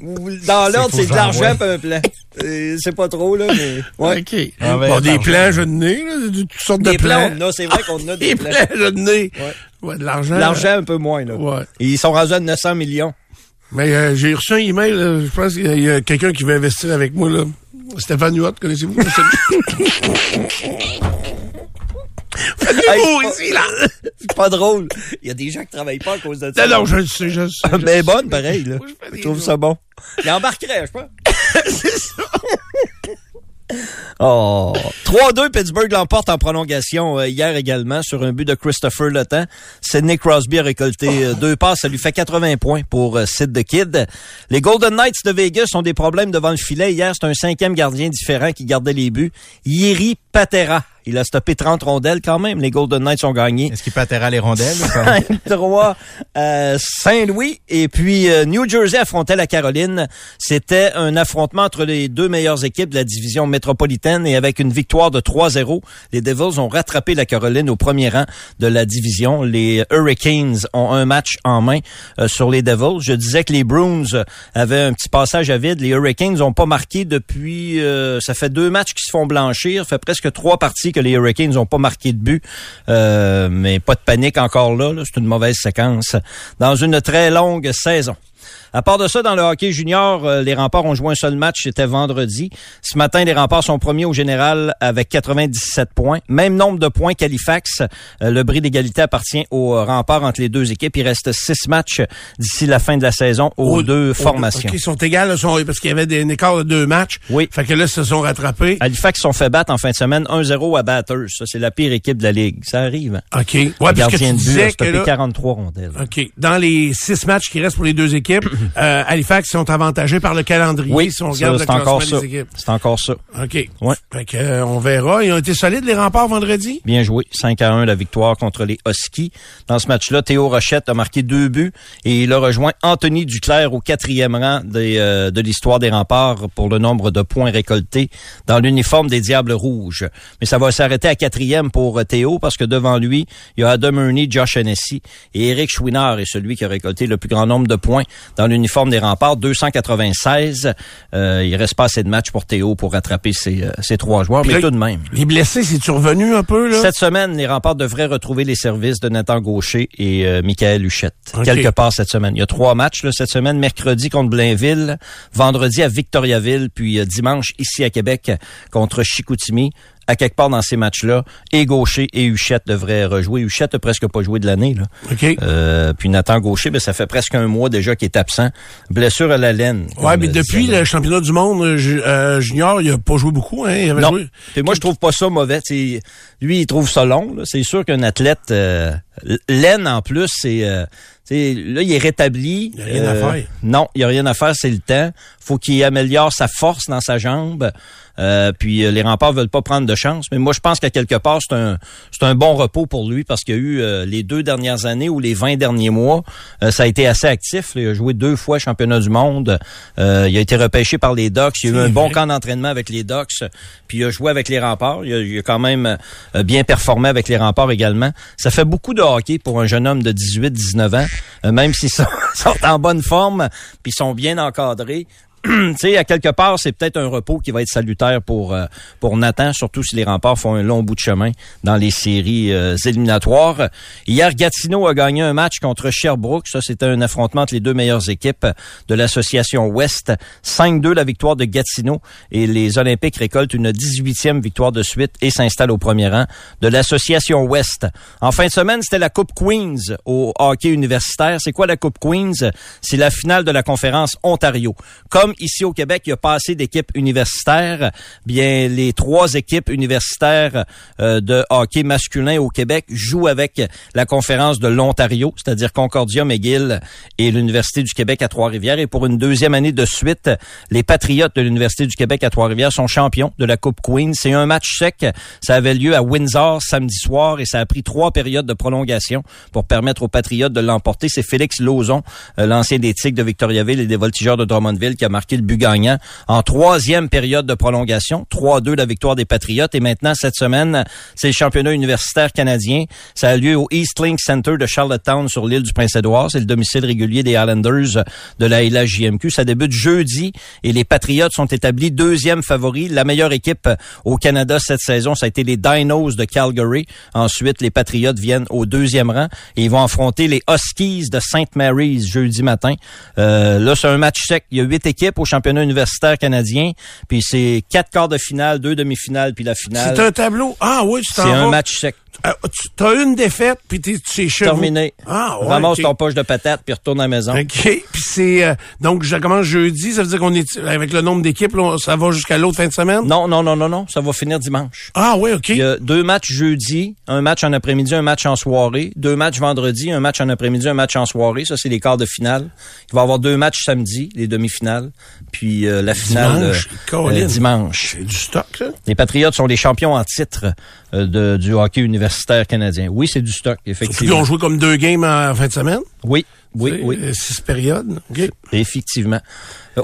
Dans l'ordre, c'est de l'argent puis un plan. Euh, c'est pas trop, là, mais... Ouais. OK. Ah, ben, bon, des plans, je n'ai, là, de toutes sortes Des de plans, plans. on en a, c'est vrai qu'on en a <laughs> des Des plans. plans, je n'ai. Ouais. Ouais, de l'argent. L'argent, un peu moins, là. Ouais. Et Ils sont rendus à 900 millions. Mais euh, j'ai reçu un email, là, je pense qu'il y a quelqu'un qui veut investir avec moi, là. Stéphane Huot, connaissez-vous? <laughs> Hey, beau ici, là! C'est pas drôle. Il y a des gens qui travaillent pas à cause de ça. Non, non, je le sais, je le sais. je Mais bonne, sais. pareil, là. Je trouve ça bon. Il embarquerait, je pense. <laughs> <laughs> C'est ça. Oh. 3-2, Pittsburgh l'emporte en prolongation euh, hier également sur un but de Christopher Le Temps. Sidney Crosby a récolté euh, deux passes. Ça lui fait 80 points pour euh, Sid the Kid. Les Golden Knights de Vegas ont des problèmes devant le filet. Hier, c'est un cinquième gardien différent qui gardait les buts. Yeri Patera. Il a stoppé 30 rondelles quand même. Les Golden Knights ont gagné. Est-ce qu'il peut atterrir les rondelles? ou pas? 5-3 euh, Saint-Louis et puis euh, New Jersey affrontait la Caroline. C'était un affrontement entre les deux meilleures équipes de la division métropolitaine et avec une victoire de 3-0, les Devils ont rattrapé la Caroline au premier rang de la division. Les Hurricanes ont un match en main euh, sur les Devils. Je disais que les Bruins avaient un petit passage à vide. Les Hurricanes n'ont pas marqué depuis... euh, ça fait deux matchs qui se font blanchir. Ça fait presque trois parties que les Hurricanes n'ont pas marqué de but. Euh, mais pas de panique encore là. là. C'est une mauvaise séquence dans une très longue saison. À part de ça, dans le hockey junior, euh, les remparts ont joué un seul match, c'était vendredi. Ce matin, les remparts sont premiers au général avec 97 points. Même nombre de points qu'Halifax. Euh, le bris d'égalité appartient aux euh, remparts entre les deux équipes. Il reste six matchs d'ici la fin de la saison aux Au- deux formations. OK, ils sont égales, sont- parce qu'il y avait des, un écart de deux matchs. Oui. Fait que là, ils se sont rattrapés. Halifax sont fait battre en fin de semaine 1-0 à Batters. Ça, c'est la pire équipe de la Ligue. Ça arrive. hein? OK. Ouais, Le parce que tu de but a disais que stoppé là, 43 rondelles. OK. Dans les six matchs qui restent pour les deux équipes, euh, Halifax sont avantagés par le calendrier. Oui, si on ça, regarde le c'est encore ça. des équipes. C'est encore ça. OK. Ouais. Fait que, euh, on verra. Ils ont été solides, les remparts, vendredi? Bien joué. 5 à 1 la victoire contre les Huskies. Dans ce match-là, Théo Rochette a marqué deux buts et il a rejoint Anthony Duclair au quatrième rang des, euh, de l'histoire des remparts pour le nombre de points récoltés dans l'uniforme des Diables Rouges. Mais ça va s'arrêter à quatrième pour Théo parce que devant lui, il y a Adam Ernie, Josh Hennessy et Eric Chouinard est celui qui a récolté le plus grand nombre de points dans l'uniforme des remparts, 296. Euh, il reste pas assez de matchs pour Théo pour rattraper ces, euh, ces trois joueurs, mais tout de même. Les blessés, c'est-tu revenu un peu? Là? Cette semaine, les remparts devraient retrouver les services de Nathan Gaucher et euh, Michael Huchette. Quelque part cette semaine. Il y a trois matchs là, cette semaine. Mercredi contre Blainville, vendredi à Victoriaville, puis dimanche ici à Québec contre Chicoutimi à quelque part dans ces matchs-là, et Gaucher et Huchette devraient rejouer. Huchette a presque pas joué de l'année. Là. Euh, puis Nathan Gaucher, ben, ça fait presque un mois déjà qu'il est absent. Blessure à la laine. Ouais, mais depuis le championnat du monde euh, euh, junior, il a pas joué beaucoup. Hein? Il avait non. moi, je trouve pas ça mauvais. lui, il trouve ça long. C'est sûr qu'un athlète... Euh, laine, en plus, c'est... là, il est rétabli. Il n'y a rien à faire. Non, il n'y a rien à faire, c'est le temps. faut qu'il améliore sa force dans sa jambe. Euh, puis euh, les remparts veulent pas prendre de chance. Mais moi, je pense qu'à quelque part, c'est un, c'est un bon repos pour lui parce qu'il y a eu euh, les deux dernières années ou les 20 derniers mois, ça a été assez actif. Il a joué deux fois championnat du monde. il a été repêché par les Ducks. Il a eu un bon camp d'entraînement avec les Ducks. Puis il a joué avec les remparts. Il a, quand même bien performé avec les remparts également. Ça fait beaucoup de hockey pour un jeune homme de 18-19 ans, même s'ils sont, <laughs> sont en bonne forme puis sont bien encadrés. <clears throat> tu sais, à quelque part, c'est peut-être un repos qui va être salutaire pour euh, pour Nathan, surtout si les remparts font un long bout de chemin dans les séries euh, éliminatoires. Hier, Gatineau a gagné un match contre Sherbrooke. Ça, c'était un affrontement entre les deux meilleures équipes de l'association Ouest. 5-2 la victoire de Gatineau et les Olympiques récoltent une 18e victoire de suite et s'installent au premier rang de l'association Ouest. En fin de semaine, c'était la Coupe Queens au hockey universitaire. C'est quoi la Coupe Queens? C'est la finale de la conférence Ontario. Comme ici au Québec, il y a pas assez d'équipes universitaires, bien les trois équipes universitaires euh, de hockey masculin au Québec jouent avec la conférence de l'Ontario, c'est-à-dire Concordia, McGill et l'Université du Québec à Trois-Rivières. Et pour une deuxième année de suite, les Patriotes de l'Université du Québec à Trois-Rivières sont champions de la Coupe Queen. C'est un match sec. Ça avait lieu à Windsor samedi soir et ça a pris trois périodes de prolongation pour permettre aux Patriotes de l'emporter. C'est Félix Lauzon, euh, l'ancien des Tigres de Victoriaville et des Voltigeurs de Drummondville, qui a marqué le but gagnant en troisième période de prolongation. 3-2 la victoire des Patriotes. Et maintenant, cette semaine, c'est le championnat universitaire canadien. Ça a lieu au East Link Center de Charlottetown sur l'île du Prince-Édouard. C'est le domicile régulier des Islanders de la LHJMQ. Ça débute jeudi et les Patriotes sont établis deuxième favori. La meilleure équipe au Canada cette saison, ça a été les Dinos de Calgary. Ensuite, les Patriotes viennent au deuxième rang et ils vont affronter les Huskies de St. Mary's jeudi matin. Euh, là, c'est un match sec. Il y a huit équipes au championnat universitaire canadien. Puis c'est quatre quarts de finale, deux demi-finales, puis la finale. C'est un tableau. Ah oui, c'est un match sec. Euh, tu as une défaite, puis tu es chez Terminé. Ah, ouais, Ramasse ton poche de patates, puis retourne à la maison. OK. Puis c'est... Euh, donc, je commence jeudi. Ça veut dire qu'on est... Avec le nombre d'équipes, ça va jusqu'à l'autre fin de semaine? Non, non, non, non, non. Ça va finir dimanche. Ah oui, OK. Il y a deux matchs jeudi, un match en après-midi, un match en soirée. Deux matchs vendredi, un match en après-midi, un match en soirée. Ça, c'est les quarts de finale. Il va y avoir deux matchs samedi, les demi-finales. Puis euh, la finale dimanche. dimanche. C'est du stock. Les Patriotes sont les champions en titre de, du hockey universitaire canadien. Oui, c'est du stock, effectivement. Ils ont joué comme deux games en fin de semaine? Oui, oui, oui. Six périodes. Effectivement.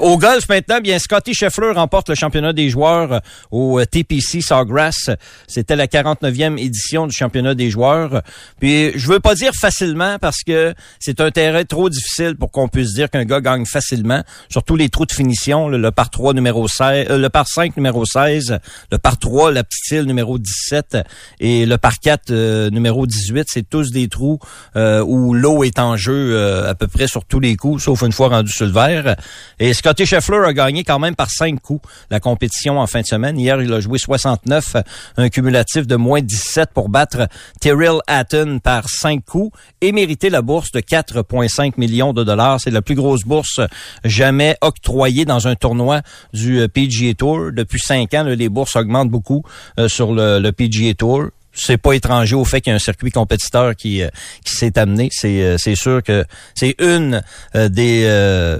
Au golf maintenant, bien Scotty Scheffler remporte le championnat des joueurs euh, au euh, TPC Sawgrass. C'était la 49e édition du championnat des joueurs. Puis je veux pas dire facilement parce que c'est un terrain trop difficile pour qu'on puisse dire qu'un gars gagne facilement. Surtout les trous de finition, le, par 3 numéro 16, euh, le par 5 numéro 16, le par 3 la petite île numéro 17 et le par 4 numéro 18, c'est tous des trous où l'eau est en jeu à peu près sur tous les coups, sauf une fois rendu sur le verre. Et Scotty Scheffler a gagné quand même par cinq coups la compétition en fin de semaine. Hier, il a joué 69, un cumulatif de moins 17 pour battre Tyrell Hatton par cinq coups et mériter la bourse de 4,5 millions de dollars. C'est la plus grosse bourse jamais octroyée dans un tournoi du euh, PGA Tour. Depuis cinq ans, les bourses augmentent beaucoup euh, sur le, le PGA Tour c'est pas étranger au fait qu'il y a un circuit compétiteur qui euh, qui s'est amené. C'est euh, c'est sûr que c'est une euh, des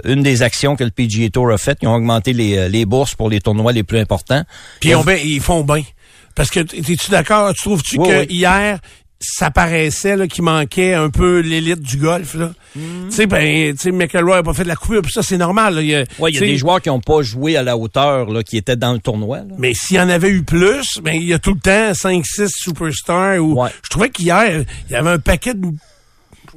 une des actions que le PGA Tour a fait. Ils ont augmenté les, les bourses pour les tournois les plus importants. Puis ils, font bien. Parce que es-tu d'accord? Tu trouves-tu que hier, ça paraissait qu'il manquait un peu l'élite du golf. Là. Mm. Tu sais, ben, McElroy a pas fait de la coupure, puis ça, c'est normal. Il y a, ouais, il y a des joueurs qui n'ont pas joué à la hauteur, là, qui étaient dans le tournoi. Mais s'il y en avait eu plus, ben, il y a tout le temps 5-6 superstars. Où, Je trouvais qu'hier, il y avait un paquet de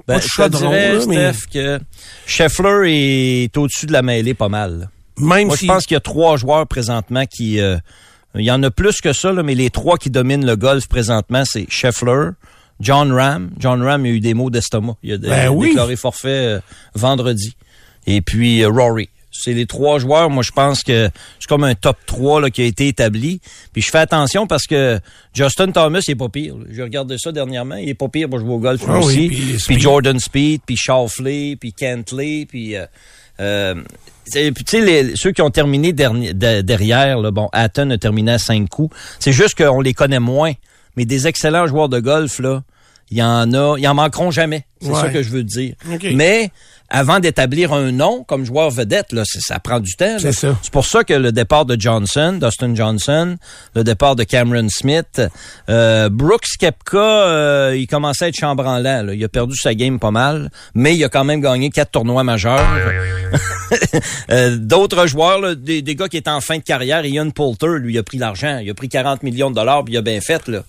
Ben, je te dirais, là, mais Steph, que Scheffler est au-dessus de la mêlée pas mal. même Moi, si... je pense qu'il y a trois joueurs présentement qui... euh, il y en a plus que ça, là, mais les trois qui dominent le golf présentement, c'est Scheffler, John Ram. John Ram a eu des maux d'estomac. Il a Ben oui. déclaré forfait euh, vendredi. Et puis euh, Rory. C'est les trois joueurs, moi je pense que c'est comme un top 3 là, qui a été établi. Puis je fais attention parce que Justin Thomas, il est pas pire. J'ai regardé ça dernièrement, il est pas pire pour jouer au golf Ah oui, aussi. puis. Jordan Speed, puis Shoffley, puis Kentley, puis euh, euh, tu sais, ceux qui ont terminé derrière, là, bon, Hatton a terminé à cinq coups. C'est juste qu'on les connaît moins. Mais des excellents joueurs de golf, là, il y en a, ils en manqueront jamais. C'est Ouais. ça que je veux dire. OK. Mais avant d'établir un nom comme joueur vedette, là, ça prend du temps. C'est ça. C'est pour ça que le départ de Johnson, Dustin Johnson, le départ de Cameron Smith, euh, Brooks Kepka, euh, il commençait à être chambranlant. Là. Il a perdu sa game pas mal, mais il a quand même gagné quatre tournois majeurs. <laughs> Euh, D'autres joueurs, là, des, des gars qui étaient en fin de carrière, Ian Poulter, lui, il a pris l'argent. Il a pris 40 millions de dollars, puis il a bien fait. Là.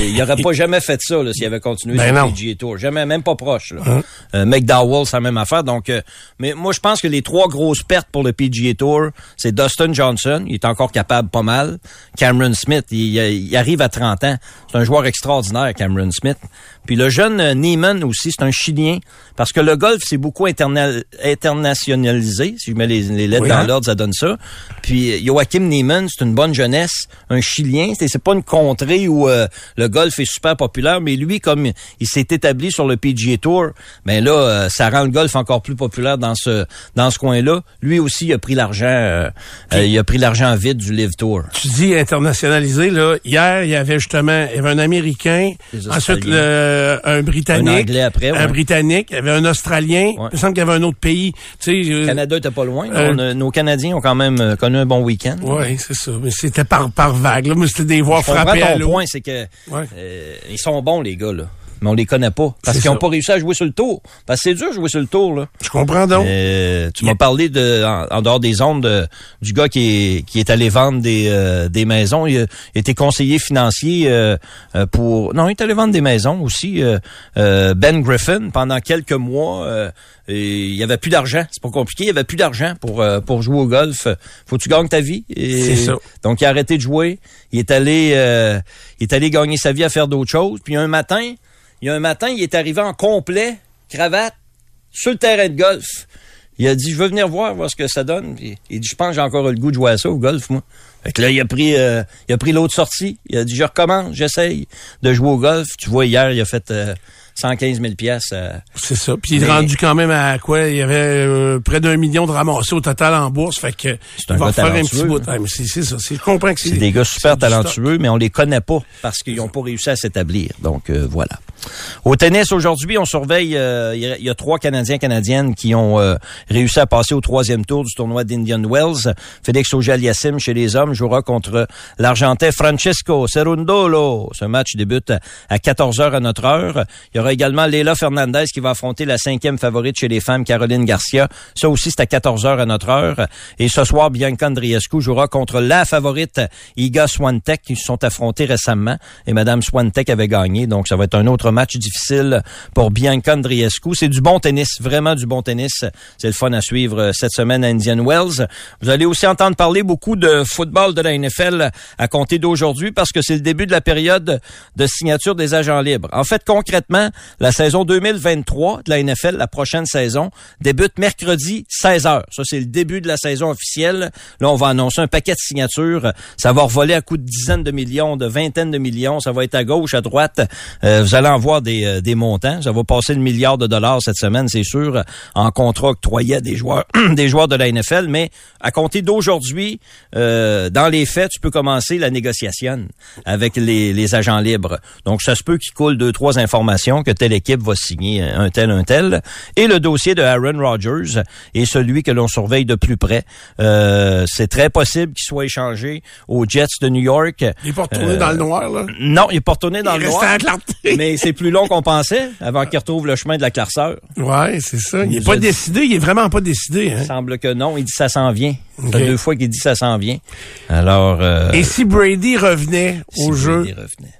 Et il aurait pas <laughs> jamais fait ça s'il avait continué Ben sur le PGA Tour. Jamais, même pas proche. Là. Euh, McDowell, c'est la même affaire. Donc, euh, mais moi, je pense que les trois grosses pertes pour le PGA Tour, c'est Dustin Johnson, il est encore capable pas mal. Cameron Smith, il, il arrive à 30 ans. C'est un joueur extraordinaire, Cameron Smith. Puis le jeune euh, Neiman aussi, c'est un Chilien. Parce que le golf, c'est beaucoup interna- internationalisé. Si je mets les, les lettres Oui, dans hein? l'ordre, ça donne ça. Puis Joachim Neiman, c'est une bonne jeunesse, un Chilien. C'est c'est pas une contrée où euh, le golf est super populaire, mais lui, comme il s'est établi sur le PGA Tour, ben là, euh, ça rend le golf encore plus populaire dans ce dans ce coin-là. Lui aussi, il a pris l'argent, euh, euh, il a pris l'argent vite du Live Tour. Tu dis internationalisé, là. Hier, il y avait justement, il y avait un Américain, ensuite le- un Britannique. Un Anglais après, ouais. Un Britannique. Il y avait un Australien. Ouais. Il me semble qu'il y avait un autre pays. Tu sais, Le euh, Canada était pas loin. euh, On a- nos Canadiens ont quand même euh, connu un bon week-end. Oui, c'est ça. Mais c'était par, par vague. Là. Moi, c'était des voix frappées ton point, c'est que Ouais. euh, ils sont bons les gars là, mais on les connaît pas parce qu'ils ont ça. pas réussi à jouer sur le tour. Parce que c'est dur de jouer sur le tour là. Je comprends donc. Euh, tu m'as parlé de en, en dehors des ondes de- du gars qui est qui est allé vendre des euh, des maisons. Il, était conseiller financier euh, euh, pour non, il est allé vendre des maisons aussi. euh, euh, ben Griffin pendant quelques mois. euh, et il y avait plus d'argent. C'est pas compliqué. Il y avait plus d'argent pour euh, pour jouer au golf. Faut que tu gagnes ta vie. C'est ça. Donc il a arrêté de jouer. Il est allé euh, il est allé gagner sa vie à faire d'autres choses. Puis un matin, il y a un matin, il est arrivé en complet, cravate, sur le terrain de golf. Il a dit, je veux venir voir, voir ce que ça donne. Il dit, je pense que j'ai encore le goût de jouer à ça au golf, moi. Fait que là, il a pris, euh, il a pris l'autre sortie. Il a dit, je recommence, j'essaye de jouer au golf. Tu vois, hier, il a fait euh, 115 000 pièces. C'est ça. Puis il est rendu quand même à quoi? Il y avait euh, près d'un million de ramassés au total en bourse. Fait que un il va faire un petit bout. Ah, mais c'est c'est ça. C'est- Je comprends que c'est... C'est des gars super c'est talentueux, mais on les connaît pas parce qu'ils n'ont pas réussi à s'établir. Donc euh, voilà. Au tennis aujourd'hui, on surveille. euh, Il y a- il y, a trois Canadiens canadiennes qui ont euh, réussi à passer au troisième tour du tournoi d'Indian Wells. Félix Auger-Aliassime chez les hommes jouera contre l'Argentin Francesco Cerundolo. Ce match débute à- à 14 h à notre heure. Il y aura également Leila Fernandez qui va affronter la cinquième favorite chez les femmes, Caroline Garcia. Ça aussi, c'est à 14 h à notre heure. Et ce soir, Bianca Andriescu jouera contre la favorite Iga Swantek qui se sont affrontés récemment. Et Madame Swantek avait gagné. Donc, ça va être un autre match difficile pour Bianca Andriescu. C'est du bon tennis, vraiment du bon tennis. C'est le fun à suivre euh, cette semaine à Indian Wells. Vous allez aussi entendre parler beaucoup de football de la NFL à compter d'aujourd'hui parce que c'est le début de la période de signature des agents libres. En fait, concrètement, la saison 2023 de la NFL, la prochaine saison, débute mercredi 16h. Ça, c'est le début de la saison officielle. Là, on va annoncer un paquet de signatures. Ça va revoler à coups de dizaines de millions, de vingtaines de millions. Ça va être à gauche, à droite. Euh, vous allez en voir des, euh, des montants. Ça va passer le milliard de dollars cette semaine, c'est sûr, en contrat octroyé des joueurs, <clears throat> des joueurs de la NFL. Mais à compter d'aujourd'hui, euh, dans les faits, tu peux commencer la négociation avec les, les agents libres. Donc, ça se peut qu'il coule deux, trois informations que telle équipe va signer un tel, un tel. Et le dossier de Aaron Rodgers est celui que l'on surveille de plus près. Euh, c'est très possible qu'il soit échangé aux Jets de New York. Il est pas retourné Euh, dans le noir, là. Non, il est pas retourné dans il le noir. à. Mais c'est plus long qu'on pensait avant qu'il retrouve le chemin de la clarceur. Ouais, c'est ça. Il est pas décidé. Il est vraiment pas décidé. Hein? Il semble que non. Il dit ça s'en vient. Ça fait deux fois qu'il dit ça s'en vient. Alors. Euh, Et si Brady revenait au jeu,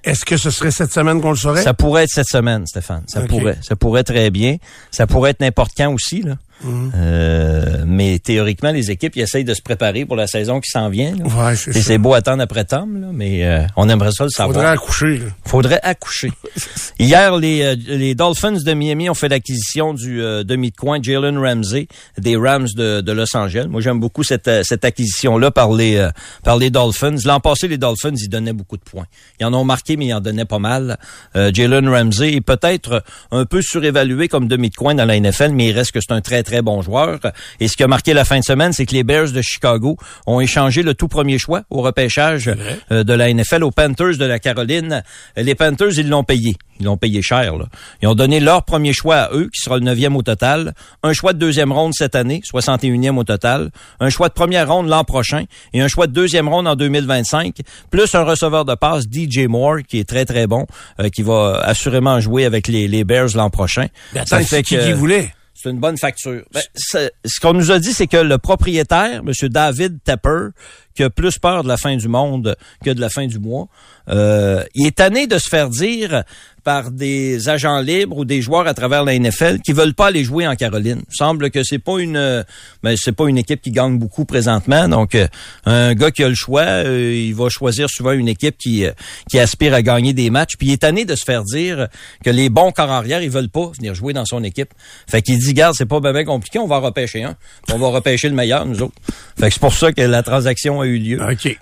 est-ce que ce serait cette semaine qu'on le saurait? Ça pourrait être cette semaine, Stéphane. Ça pourrait. Ça pourrait très bien. Ça pourrait être n'importe quand aussi, là. Mhm. Euh, mais théoriquement, les équipes ils essayent de se préparer pour la saison qui s'en vient. Ouais, c'est beau attendre après Tom, mais euh, on aimerait ça le savoir. Faudrait accoucher. Là. Faudrait accoucher. <laughs> Hier, les, euh, les Dolphins de Miami ont fait l'acquisition du demi de coin Jalen Ramsey des Rams de, de Los Angeles. Moi, j'aime beaucoup cette, cette acquisition-là par les par les Dolphins. L'an passé, les Dolphins, ils donnaient beaucoup de points. Ils en ont marqué, mais ils en donnaient pas mal. Jalen Ramsey est peut-être un peu surévalué comme demi de coin dans la NFL, mais il reste que c'est un très très bon joueur. Et ce qui a marqué la fin de semaine, c'est que les Bears de Chicago ont échangé le tout premier choix au repêchage euh, de la NFL aux Panthers de la Caroline. Les Panthers, ils l'ont payé. Ils l'ont payé cher. Là. Ils ont donné leur premier choix à eux, qui sera le neuvième au total. Un choix de deuxième ronde cette année, 61e au total. Un choix de première ronde l'an prochain. Et un choix de deuxième ronde en 2025. Plus un receveur de passe, DJ Moore, qui est très, très bon, euh, qui va assurément jouer avec les, les Bears l'an prochain. ça fait que, qui voulait? C'est une bonne facture. Ben, ce qu'on nous a dit, c'est que le propriétaire, M. David Tepper, qui a plus peur de la fin du monde que de la fin du mois, euh, il est tanné de se faire dire par des agents libres ou des joueurs à travers la NFL qui veulent pas aller jouer en Caroline. Il semble que c'est pas une euh, ben, c'est pas une équipe qui gagne beaucoup présentement. Donc euh, un gars qui a le choix, euh, il va choisir souvent une équipe qui qui aspire à gagner des matchs. Puis il est tanné de se faire dire que les bons corps arrière, ils veulent pas venir jouer dans son équipe. Fait qu'il dit garde, c'est pas bien compliqué, on va repêcher un. On va repêcher le meilleur nous autres. Fait que c'est pour ça que la transaction a eu lieu. OK.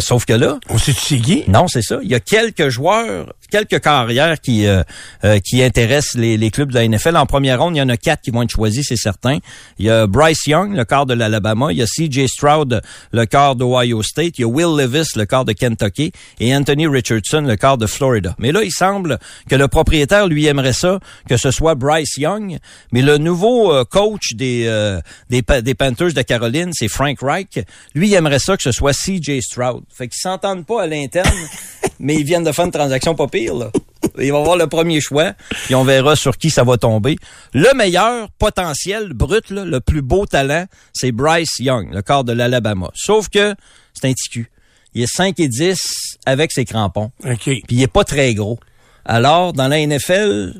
sauf que là, on s'est qui? Non, c'est ça. Il y a quelques joueurs, quelques carrières qui euh, euh, qui intéressent les, les, clubs de la NFL. En première ronde, il y en a quatre qui vont être choisis, c'est certain. Il y a Bryce Young, le quart de l'Alabama. Il y a C.J. Stroud, le quart d'Ohio State. Il y a Will Levis, le quart de Kentucky. Et Anthony Richardson, le quart de Florida. Mais là, il semble que le propriétaire, lui, aimerait ça, que ce soit Bryce Young. Mais le nouveau euh, coach des, des, des, Panthers de Caroline, c'est Frank Reich. Lui, il aimerait ça que ce soit C.J. Stroud. Fait qu'ils s'entendent pas à l'interne, <laughs> mais ils viennent de faire une transaction pas pire. Il va avoir le premier choix, et on verra sur qui ça va tomber. Le meilleur potentiel brut, le plus beau talent, c'est Bryce Young, le corps de l'Alabama. Sauf que c'est un ticu. Il est 5 et 10 avec ses crampons. Puis il est pas très gros. Alors, dans la NFL,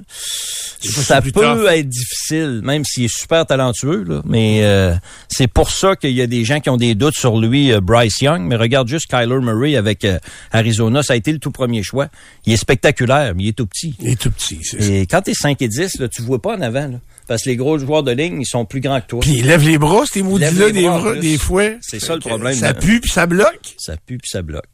ça peut être difficile, même s'il est super talentueux. Là. Mais euh, c'est pour ça qu'il y a des gens qui ont des doutes sur lui, euh, Bryce Young. Mais regarde juste Kyler Murray avec euh, Arizona. Ça a été le tout premier choix. Il est spectaculaire, mais il est tout petit. Il est tout petit, c'est Et quand t'es 5 et 10, là, tu vois pas en avant. Là. Parce que les gros joueurs de ligne, ils sont plus grands que toi. Puis ils lèvent les bras, ces maudits-là, des, bras, des fois. C'est ça le problème. Ça pue puis ça bloque. Ça pue puis ça bloque.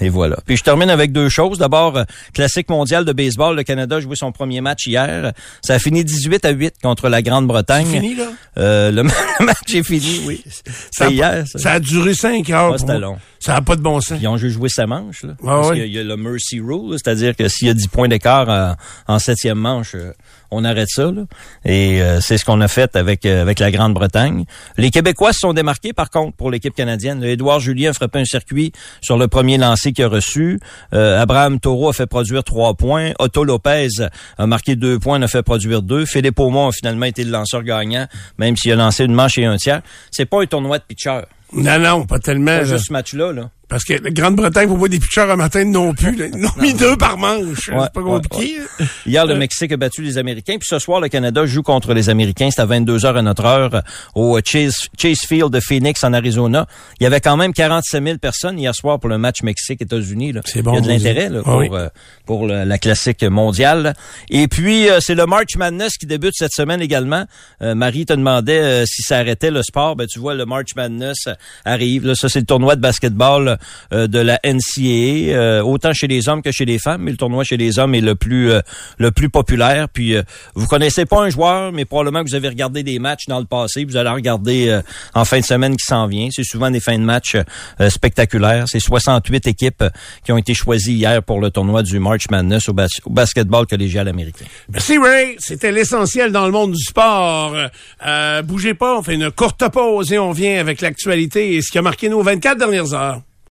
Et voilà. Puis je termine avec deux choses. D'abord, classique mondial de baseball. Le Canada a joué son premier match hier. Ça a fini 18 à 8 contre la Grande-Bretagne. C'est fini, là? Euh, le, <laughs> match est fini, oui. C'est hier. Ça. a duré 5 heures. Ah, c'était long. Ça n'a pas de bon sens. Ils ont joué sa manche. Là, ah, parce qu'il y a le mercy rule, c'est-à-dire que s'il y a 10 points d'écart en, en septième manche, euh, on arrête ça. Là. Et euh, c'est ce qu'on a fait avec euh, avec la Grande-Bretagne. Les Québécois se sont démarqués par contre pour l'équipe canadienne. Édouard Julien a frappé un circuit sur le premier lancé qu'il a reçu. Euh, Abraham Taureau a fait produire trois points. Otto Lopez a marqué deux points, en a fait produire deux. Philippe Aumont a finalement été le lanceur gagnant, même s'il a lancé une manche et un tiers. C'est pas un tournoi de pitcher. Non, non, pas tellement. Pas juste ce match-là, là. Parce que la Grande-Bretagne, vous voyez des pitchers un matin non plus. Ils ont mis deux par manche. c'est pas compliqué. Hier, le Mexique a battu les Américains. Puis ce soir, le Canada joue contre les Américains. C'est à 22h à notre heure au Chase, Chase Field de Phoenix en Arizona. Il y avait quand même 47 000 personnes hier soir pour le match Mexique-États-Unis. C'est bon. Il y a de l'intérêt ah pour, euh, pour la classique mondiale. Et puis, euh, c'est le March Madness qui débute cette semaine également. Euh, Marie te demandait si ça arrêtait le sport. Ben, tu vois, le March Madness arrive. Là, ça, c'est le tournoi de basketball euh, de la NCAA, euh, autant chez les hommes que chez les femmes, mais le tournoi chez les hommes est le plus euh, le plus populaire. Puis vous connaissez pas un joueur, mais probablement que vous avez regardé des matchs dans le passé, vous allez regarder en fin de semaine qui s'en vient. C'est souvent des fins de match spectaculaires. C'est 68 équipes qui ont été choisies hier pour le tournoi du March Madness au, basketball collégial américain. Merci Ray, c'était l'essentiel dans le monde du sport. bougez pas, on fait une courte pause et on vient avec l'actualité et ce qui a marqué nos 24 dernières heures.